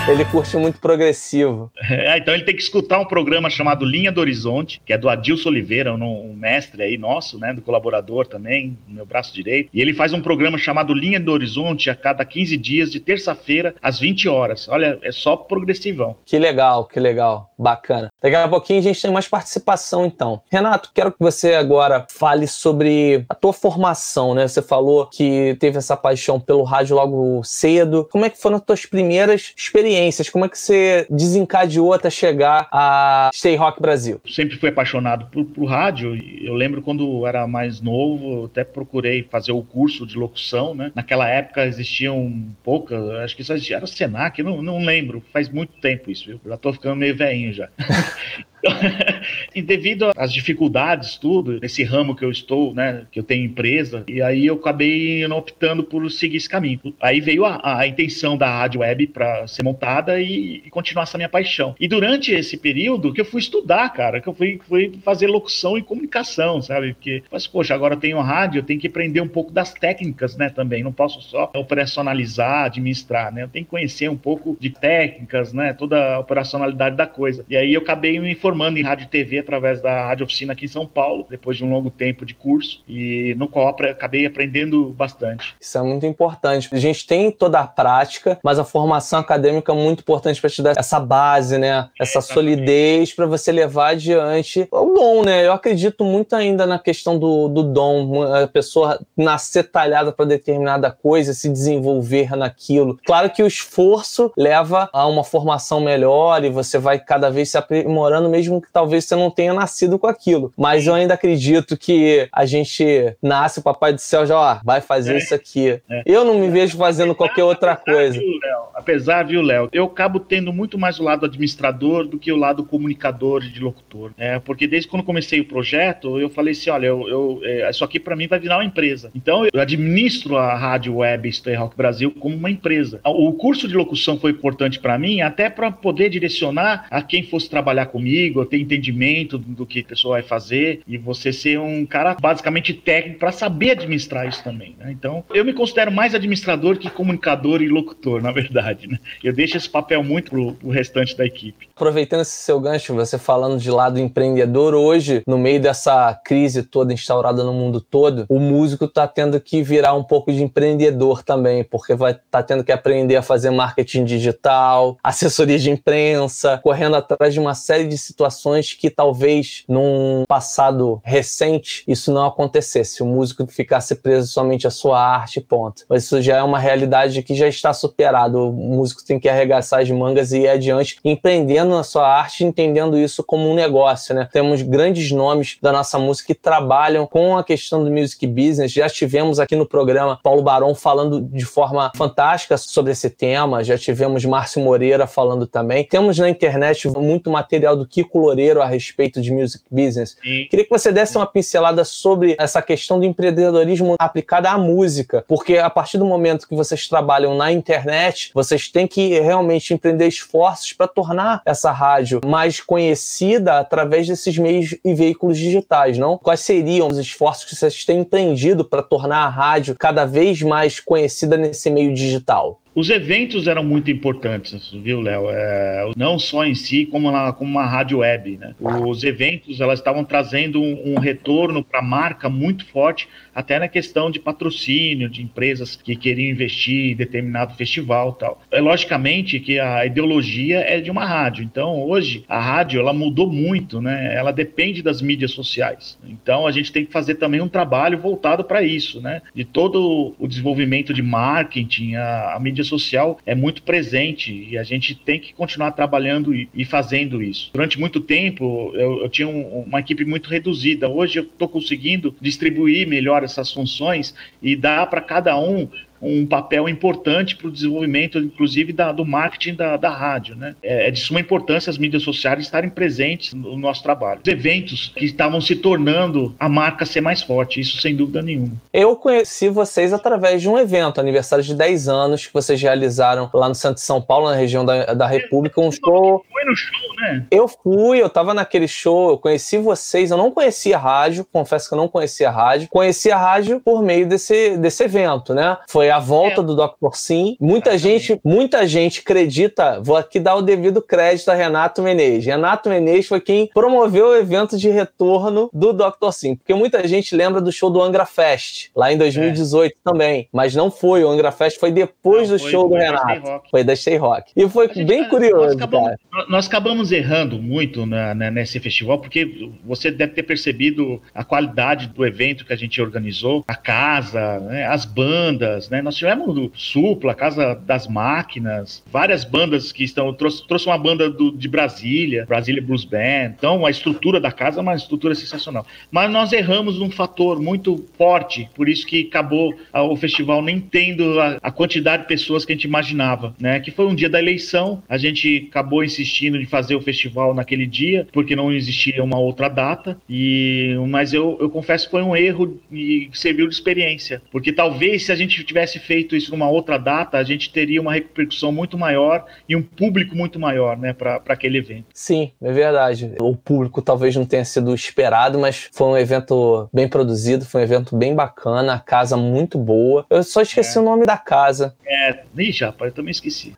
Ele curte muito progressivo. É, então ele tem que escutar um programa chamado Linha do Horizonte, que é do Adilson Oliveira, um, mestre aí nosso, né, do colaborador também, meu braço direito. E ele faz um programa chamado Linha do Horizonte a cada 15 dias, de terça-feira, às 20 horas. Olha, é só progressivão. Que legal, que legal. Bacana. Daqui a pouquinho a gente tem mais participação, então. Renato, quero que você agora fale sobre a tua formação, né? Você falou que teve essa paixão pelo rádio logo cedo. Como é que foram as tuas primeiras experiências? Como é que você desencadeou até chegar a Stay Rock Brasil? Sempre fui apaixonado por, por rádio. Eu lembro quando era mais novo, até procurei fazer o curso de locução, né? Naquela época existiam poucas, acho que isso era o Senac, não, não lembro. Faz muito tempo isso, viu? Eu já tô ficando meio velhinho já. e devido às dificuldades, tudo, nesse ramo que eu estou, né, que eu tenho empresa, e aí eu acabei optando por seguir esse caminho. Aí veio a, a intenção da rádio web para ser montada e, e, continuar essa minha paixão. E durante esse período que eu fui estudar, cara, que eu fui, fui fazer locução e comunicação, sabe? Porque, mas, poxa, agora eu tenho rádio, eu tenho que aprender um pouco das técnicas, né, também. Não posso só operacionalizar, administrar, né? Eu tenho que conhecer um pouco de técnicas, né, toda a operacionalidade da coisa. E aí eu acabei me formando em rádio e TV através da Rádio Oficina aqui em São Paulo, depois de um longo tempo de curso, e no qual acabei aprendendo bastante. Isso é muito importante. A gente tem toda a prática, mas a formação acadêmica é muito importante para te dar essa base, né? Essa é, solidez para você levar adiante o dom, né? Eu acredito muito ainda na questão do, do dom, a pessoa nascer talhada para determinada coisa, se desenvolver naquilo. Claro que o esforço leva a uma formação melhor e você vai cada vez se aprimorando mesmo mesmo que talvez você não tenha nascido com aquilo. Mas eu ainda acredito que a gente nasce, o Papai do Céu já, ó, vai fazer é, isso aqui. É. Eu não me vejo fazendo apesar, qualquer outra coisa. Viu, Léo, apesar, viu, Léo, eu acabo tendo muito mais o lado administrador do que o lado comunicador de locutor. É, porque desde quando comecei o projeto, eu falei assim: olha, eu, eu é, isso aqui para mim vai virar uma empresa. Então eu administro a Rádio Web Stay Rock Brasil como uma empresa. O curso de locução foi importante para mim, até para poder direcionar a quem fosse trabalhar comigo, ter entendimento do que a pessoa vai fazer e você ser um cara basicamente técnico para saber administrar isso também. Né? Então eu me considero mais administrador que comunicador e locutor, na verdade. Né? Eu deixo esse papel muito pro, pro restante da equipe. Aproveitando esse seu gancho, você falando de lado empreendedor, hoje, no meio dessa crise toda instaurada no mundo todo, o músico está tendo que virar um pouco de empreendedor também, porque vai tá tendo que aprender a fazer marketing digital, assessoria de imprensa, correndo atrás de uma série de situações que talvez num passado recente isso não acontecesse. O músico ficasse preso somente à sua arte, ponto. Mas isso já é uma realidade que já está superada. O músico tem que arregaçar as mangas e ir adiante, empreendendo na sua arte, entendendo isso como um negócio, né? Temos grandes nomes da nossa música que trabalham com a questão do music business. Já tivemos aqui no programa Paulo Barão falando de forma fantástica sobre esse tema, já tivemos Márcio Moreira falando também. Temos na internet muito material do Kiko Loureiro a respeito de music business. Sim. Queria que você desse uma pincelada sobre essa questão do empreendedorismo aplicado à música, porque a partir do momento que vocês trabalham na internet, vocês têm que realmente empreender esforços para tornar essa rádio mais conhecida através desses meios e veículos digitais, não? Quais seriam os esforços que vocês têm empreendido para tornar a rádio cada vez mais conhecida nesse meio digital? Os eventos eram muito importantes, viu, Léo? É, não só em si, como, na, como uma rádio web. Né? Os eventos elas estavam trazendo um, um retorno para a marca muito forte, até na questão de patrocínio de empresas que queriam investir em determinado festival tal. É logicamente que a ideologia é de uma rádio. Então, hoje a rádio ela mudou muito, né? Ela depende das mídias sociais. Então, a gente tem que fazer também um trabalho voltado para isso, né? De todo o desenvolvimento de marketing, a, a mídia social é muito presente e a gente tem que continuar trabalhando e, fazendo isso. Durante muito tempo eu, eu tinha um, uma equipe muito reduzida. Hoje eu estou conseguindo distribuir melhor essas funções e dar para cada um um papel importante para o desenvolvimento, inclusive, da, do marketing da, da rádio. Né? É, é, de suma importância as mídias sociais estarem presentes no nosso trabalho. Os eventos que estavam se tornando a marca ser mais forte, isso sem dúvida nenhuma. Eu conheci vocês através de um evento, aniversário de 10 anos, que vocês realizaram lá no centro de São Paulo, na região da, da República, um show. Foi no show, né? Eu fui, eu estava naquele show, eu conheci vocês, eu não conhecia a rádio, confesso que eu não conhecia a rádio, conheci a rádio por meio desse, desse evento, né? Foi a volta é. do Dr. Sim. Muita gente, muita gente acredita, vou aqui dar o devido crédito a Renato Menezes. Renato Menezes foi quem promoveu o evento de retorno do Dr. Sim, porque muita gente lembra do show do Angra Fest, lá em 2018 é. também, mas não foi, o Angra Fest foi depois não, do foi, show do Renato. Foi da Stay Rock. E foi gente, bem curioso, nós acabamos, nós acabamos, errando muito na, na, nesse festival, porque você deve ter percebido a qualidade do evento que a gente organizou, a casa, né, as bandas, né? Nós tivemos Supla, Casa das Máquinas, várias bandas que estão. Trouxe, trouxe uma banda do, de Brasília, Brasília Blues Band. Então, a estrutura da casa é uma estrutura sensacional. Mas nós erramos num fator muito forte, por isso que acabou a, o festival nem tendo a, a, quantidade de pessoas que a gente imaginava, né? Que foi um dia da eleição, a gente acabou insistindo de fazer o festival naquele dia, porque não existia uma outra data. E mas eu, eu confesso que foi um erro e serviu de experiência, porque talvez se a gente tivesse tivesse feito isso numa outra data, a gente teria uma repercussão muito maior e um público muito maior, né, para aquele evento. Sim, é verdade. O público talvez não tenha sido esperado, mas foi um evento bem produzido, foi um evento bem bacana, a casa muito boa. Eu só esqueci é. o nome da casa. É, ixi, rapaz, eu também esqueci.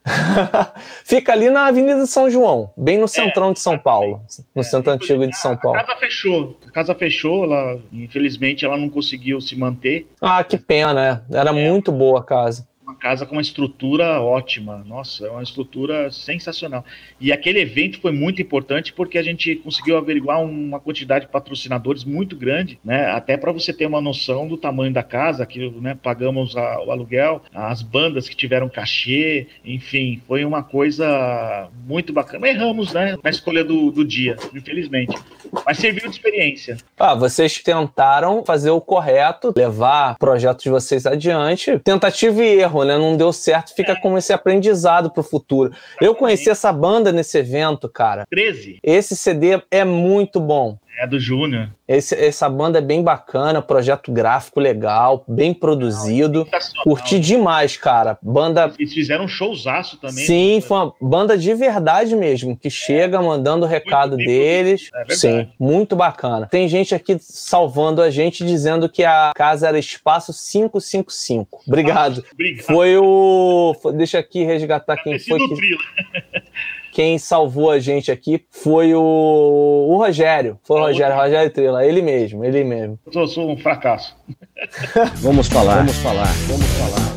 Fica ali na Avenida São João, bem no centrão é, de São Paulo, no é, centro antigo de São Paulo. A casa fechou, a casa fechou, ela, infelizmente ela não conseguiu se manter. Ah, que pena, né? Era é. muito boa a casa. Uma casa com uma estrutura ótima. Nossa, é uma estrutura sensacional. E aquele evento foi muito importante porque a gente conseguiu averiguar uma quantidade de patrocinadores muito grande, né? Até para você ter uma noção do tamanho da casa, que né, pagamos a, o aluguel, as bandas que tiveram cachê, enfim, foi uma coisa muito bacana. Erramos, né? Na escolha do, do dia, infelizmente. Mas serviu de experiência. Ah, vocês tentaram fazer o correto, levar projetos de vocês adiante. Tentativa e erro, né? Não deu certo, fica é. como esse aprendizado pro futuro. Eu conheci essa banda nesse evento, cara. 13. Esse CD é muito bom. É do Júnior. essa banda é bem bacana, projeto gráfico legal, bem produzido. Curti demais, cara. Banda. Eles fizeram um showzaço também. Sim, né? foi uma banda de verdade mesmo, que chega mandando o recado deles. É Sim, muito bacana. Tem gente aqui salvando a gente dizendo que a casa era espaço 555. Obrigado. Ah, obrigado. Foi o. Deixa aqui resgatar quem foi. Que... quem salvou a gente aqui foi o, o Rogério. Foi o Rogério, Rogério Trila, ele mesmo, ele mesmo. Eu sou um fracasso. vamos falar, vamos falar, vamos falar.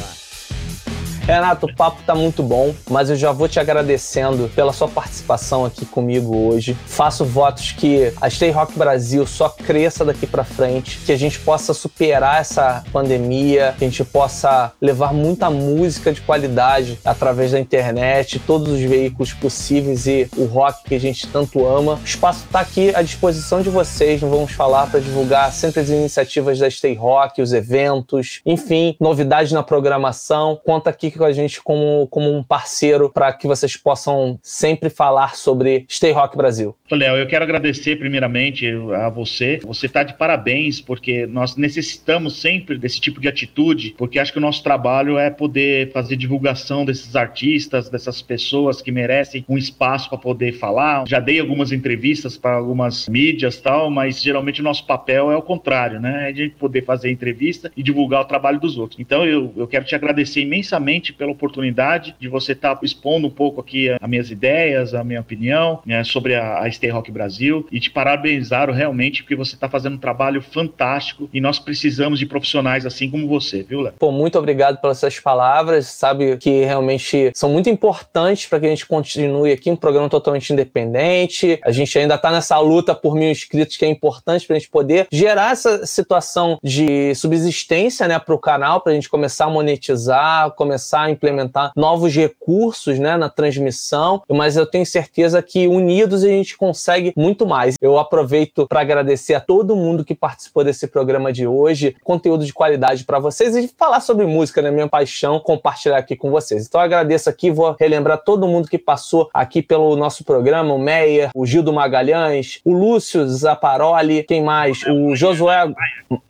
Renato, o papo tá muito bom, mas eu já vou te agradecendo pela sua participação aqui comigo hoje. Faço votos que a Stay Rock Brasil só cresça daqui para frente, que a gente possa superar essa pandemia, que a gente possa levar muita música de qualidade através da internet, todos os veículos possíveis e o rock que a gente tanto ama. O espaço tá aqui à disposição de vocês, não vamos falar para divulgar sempre as iniciativas da Stay Rock, os eventos, enfim, novidades na programação. Conta aqui com a gente como, como um parceiro para que vocês possam sempre falar sobre Stay Rock Brasil. Léo, eu quero agradecer primeiramente a você. Você está de parabéns, porque nós necessitamos sempre desse tipo de atitude, porque acho que o nosso trabalho é poder fazer divulgação desses artistas, dessas pessoas que merecem um espaço para poder falar. Já dei algumas entrevistas para algumas mídias tal, mas geralmente o nosso papel é o contrário, né? É de poder fazer entrevista e divulgar o trabalho dos outros. Então eu, eu quero te agradecer imensamente pela oportunidade de você estar tá expondo um pouco aqui as minhas ideias, a minha opinião né, sobre a, a Stay Rock Brasil e te parabenizar realmente porque você está fazendo um trabalho fantástico e nós precisamos de profissionais assim como você, viu, Léo? Pô, muito obrigado pelas suas palavras. Sabe que realmente são muito importantes para que a gente continue aqui um programa totalmente independente. A gente ainda está nessa luta por mil inscritos que é importante para a gente poder gerar essa situação de subsistência né, para o canal, para a gente começar a monetizar, começar a implementar novos recursos né, na transmissão. Mas eu tenho certeza que unidos a gente consegue muito mais. Eu aproveito para agradecer a todo mundo que participou desse programa de hoje, conteúdo de qualidade para vocês e falar sobre música, né? Minha paixão, compartilhar aqui com vocês. Então eu agradeço aqui, vou relembrar todo mundo que passou aqui pelo nosso programa, o Meyer, o Gildo Magalhães, o Lúcio Zaparoli, quem mais? O Josué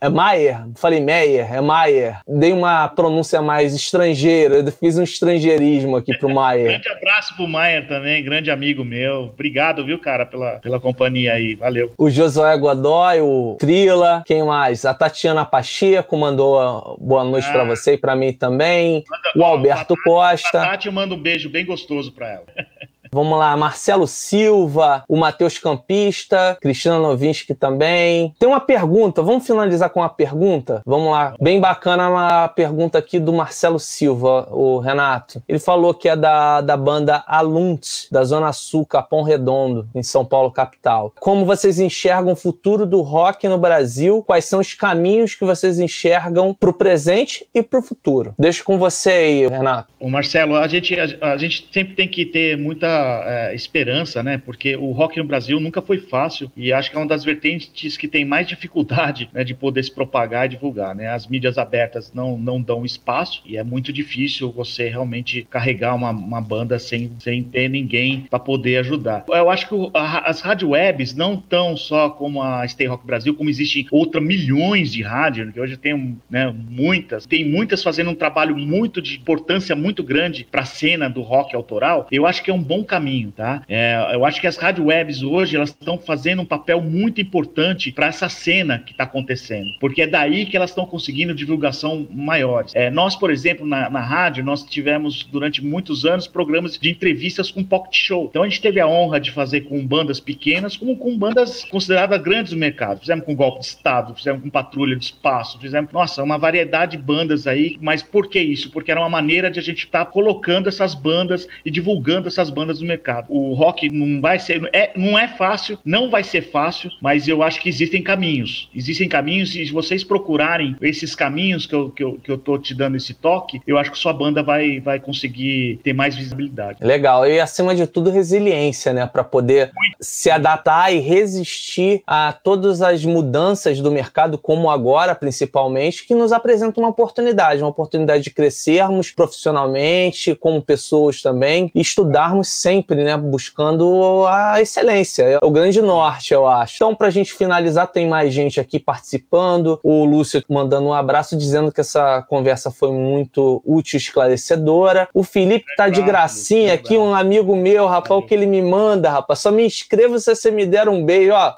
é Maier, falei Meyer, é Maier. Dei uma pronúncia mais estrangeira, eu fiz um estrangeirismo aqui pro Maier. grande abraço pro Maier também, grande amigo meu. Obrigado, viu, cara, pela, pela companhia aí. Valeu. O Josué Godoy, o Trila, quem mais? A Tatiana Pacheco mandou boa noite ah. para você e para mim também. Manda, o Alberto Costa. A Tati manda um beijo bem gostoso para ela. Vamos lá, Marcelo Silva, o Matheus Campista, Cristina Novinski também. Tem uma pergunta, vamos finalizar com uma pergunta? Vamos lá, bem bacana uma pergunta aqui do Marcelo Silva, o Renato. Ele falou que é da, da banda Alunt, da Zona Sul, Capão Redondo, em São Paulo, capital. Como vocês enxergam o futuro do rock no Brasil? Quais são os caminhos que vocês enxergam para o presente e para o futuro? Deixo com você aí, Renato. O Marcelo, a gente, a, a gente sempre tem que ter muita é, esperança, né? Porque o rock no Brasil nunca foi fácil e acho que é uma das vertentes que tem mais dificuldade né, de poder se propagar e divulgar, né? As mídias abertas não, não dão espaço e é muito difícil você realmente carregar uma, uma banda sem, sem ter ninguém para poder ajudar. Eu acho que a, as rádio webs não tão só como a Stay Rock Brasil, como existem outras milhões de rádios, que hoje tem né, muitas, tem muitas fazendo um trabalho muito de importância muito grande para a cena do rock autoral. Eu acho que é um bom caminho, tá? É, eu acho que as rádio webs hoje elas estão fazendo um papel muito importante para essa cena que está acontecendo, porque é daí que elas estão conseguindo divulgação maiores. É, nós, por exemplo, na, na, rádio, nós tivemos durante muitos anos programas de entrevistas com pocket show. Então a gente teve a honra de fazer com bandas pequenas, como com bandas consideradas grandes no mercado. Fizemos com Golpe de Estado, fizemos com Patrulha de Espaço, fizemos, nossa, uma variedade de bandas aí. Mas por que isso? Porque era uma maneira de a gente estar tá colocando essas bandas e divulgando essas bandas do mercado. O rock não vai ser, é, não é fácil, não vai ser fácil, mas eu acho que existem caminhos. Existem caminhos e se vocês procurarem esses caminhos que eu, que eu, que eu tô te dando esse toque, eu acho que sua banda vai, vai conseguir ter mais visibilidade. Legal. E acima de tudo, resiliência, né? Para poder Muito. se adaptar e resistir a todas as mudanças do mercado, como agora, principalmente, que nos apresentam uma oportunidade, uma oportunidade de crescermos profissionalmente, como pessoas também, e estudarmos sempre, né? Buscando a excelência. É o grande norte, eu acho. Então, para a gente finalizar, tem mais gente aqui participando. O Lúcio mandando um abraço, dizendo que essa conversa foi muito útil e esclarecedora. O Felipe tá de gracinha aqui, um amigo meu, rapaz, o que ele me manda, rapaz. Só me inscreva se você me der um beijo, ó.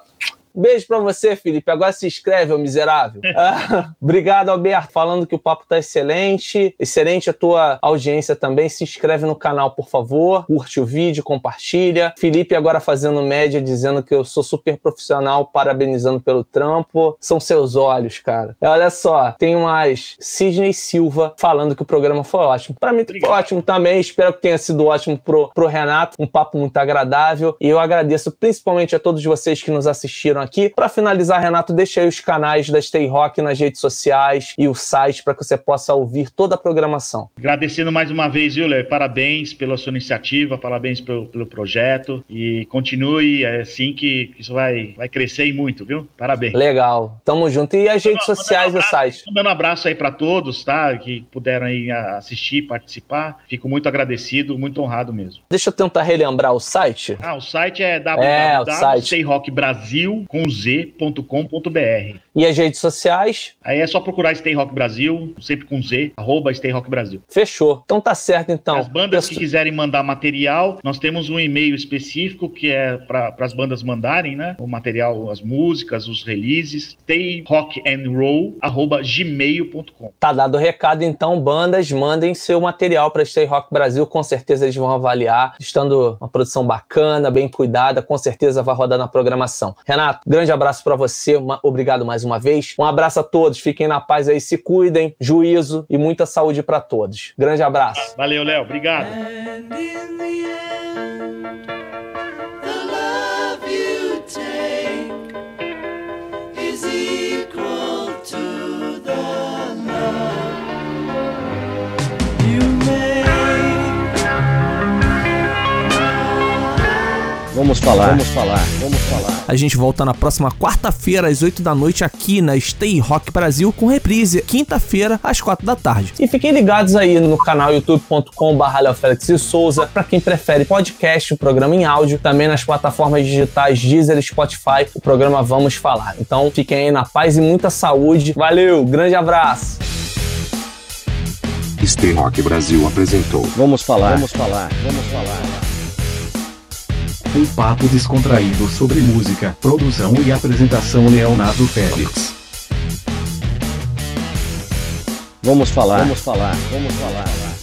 Beijo pra você, Felipe. Agora se inscreve, ô miserável. Ah, obrigado, Alberto. Falando que o papo tá excelente. Excelente a tua audiência também. Se inscreve no canal, por favor. Curte o vídeo, compartilha. Felipe agora fazendo média, dizendo que eu sou super profissional, parabenizando pelo trampo. São seus olhos, cara. Olha só, tem mais Sidney Silva falando que o programa foi ótimo. Pra mim foi ótimo também. Espero que tenha sido ótimo pro, pro Renato. Um papo muito agradável. E eu agradeço principalmente a todos vocês que nos assistiram aqui. Para finalizar, Renato, deixa aí os canais da Stay Rock nas redes sociais e o site para que você possa ouvir toda a programação. Agradecendo mais uma vez, viu, Léo? Parabéns pela sua iniciativa, parabéns pelo, pelo projeto e continue é assim que, isso vai, vai crescer e muito, viu? Parabéns. Legal. Tamo junto. E as redes sociais e o site? Mandando um abraço aí para todos, tá? Que puderam aí assistir, participar. Fico muito agradecido, muito honrado mesmo. Deixa eu tentar relembrar o site. Ah, o site é www.stayrockbrasil com z.com.br. E as redes sociais? Aí é só procurar Stay Rock Brasil, sempre com Z, arroba Stay Rock Brasil. Fechou. Então tá certo, então. As bandas que quiserem mandar material, nós temos um e-mail específico que é para as bandas mandarem, né? O material, as músicas, os releases. stayrockandroll.gmail.com Tá dado o recado, então, bandas, mandem seu material para Stay Rock Brasil. Com certeza eles vão avaliar. Estando uma produção bacana, bem cuidada, com certeza vai rodar na programação. Renato, grande abraço para você. Uma, obrigado mais uma vez. Um abraço a todos. Fiquem na paz aí, se cuidem, juízo e muita saúde para todos. Grande abraço. Valeu, Léo. Obrigado. Vamos falar, vamos falar, vamos falar. A gente volta na próxima quarta-feira, às 8 da noite, aqui na Stay Rock Brasil, com reprise quinta-feira, às 4 da tarde. E fiquem ligados aí no canal youtube.com.br Félix e Souza, para quem prefere podcast, o programa em áudio, também nas plataformas digitais Deezer e Spotify, o programa Vamos Falar. Então fiquem aí na paz e muita saúde. Valeu, grande abraço! Stay Rock Brasil apresentou. Vamos falar, vamos falar, vamos falar. Um papo descontraído sobre música, produção e apresentação Leonardo Félix. Vamos falar, vamos falar, vamos falar.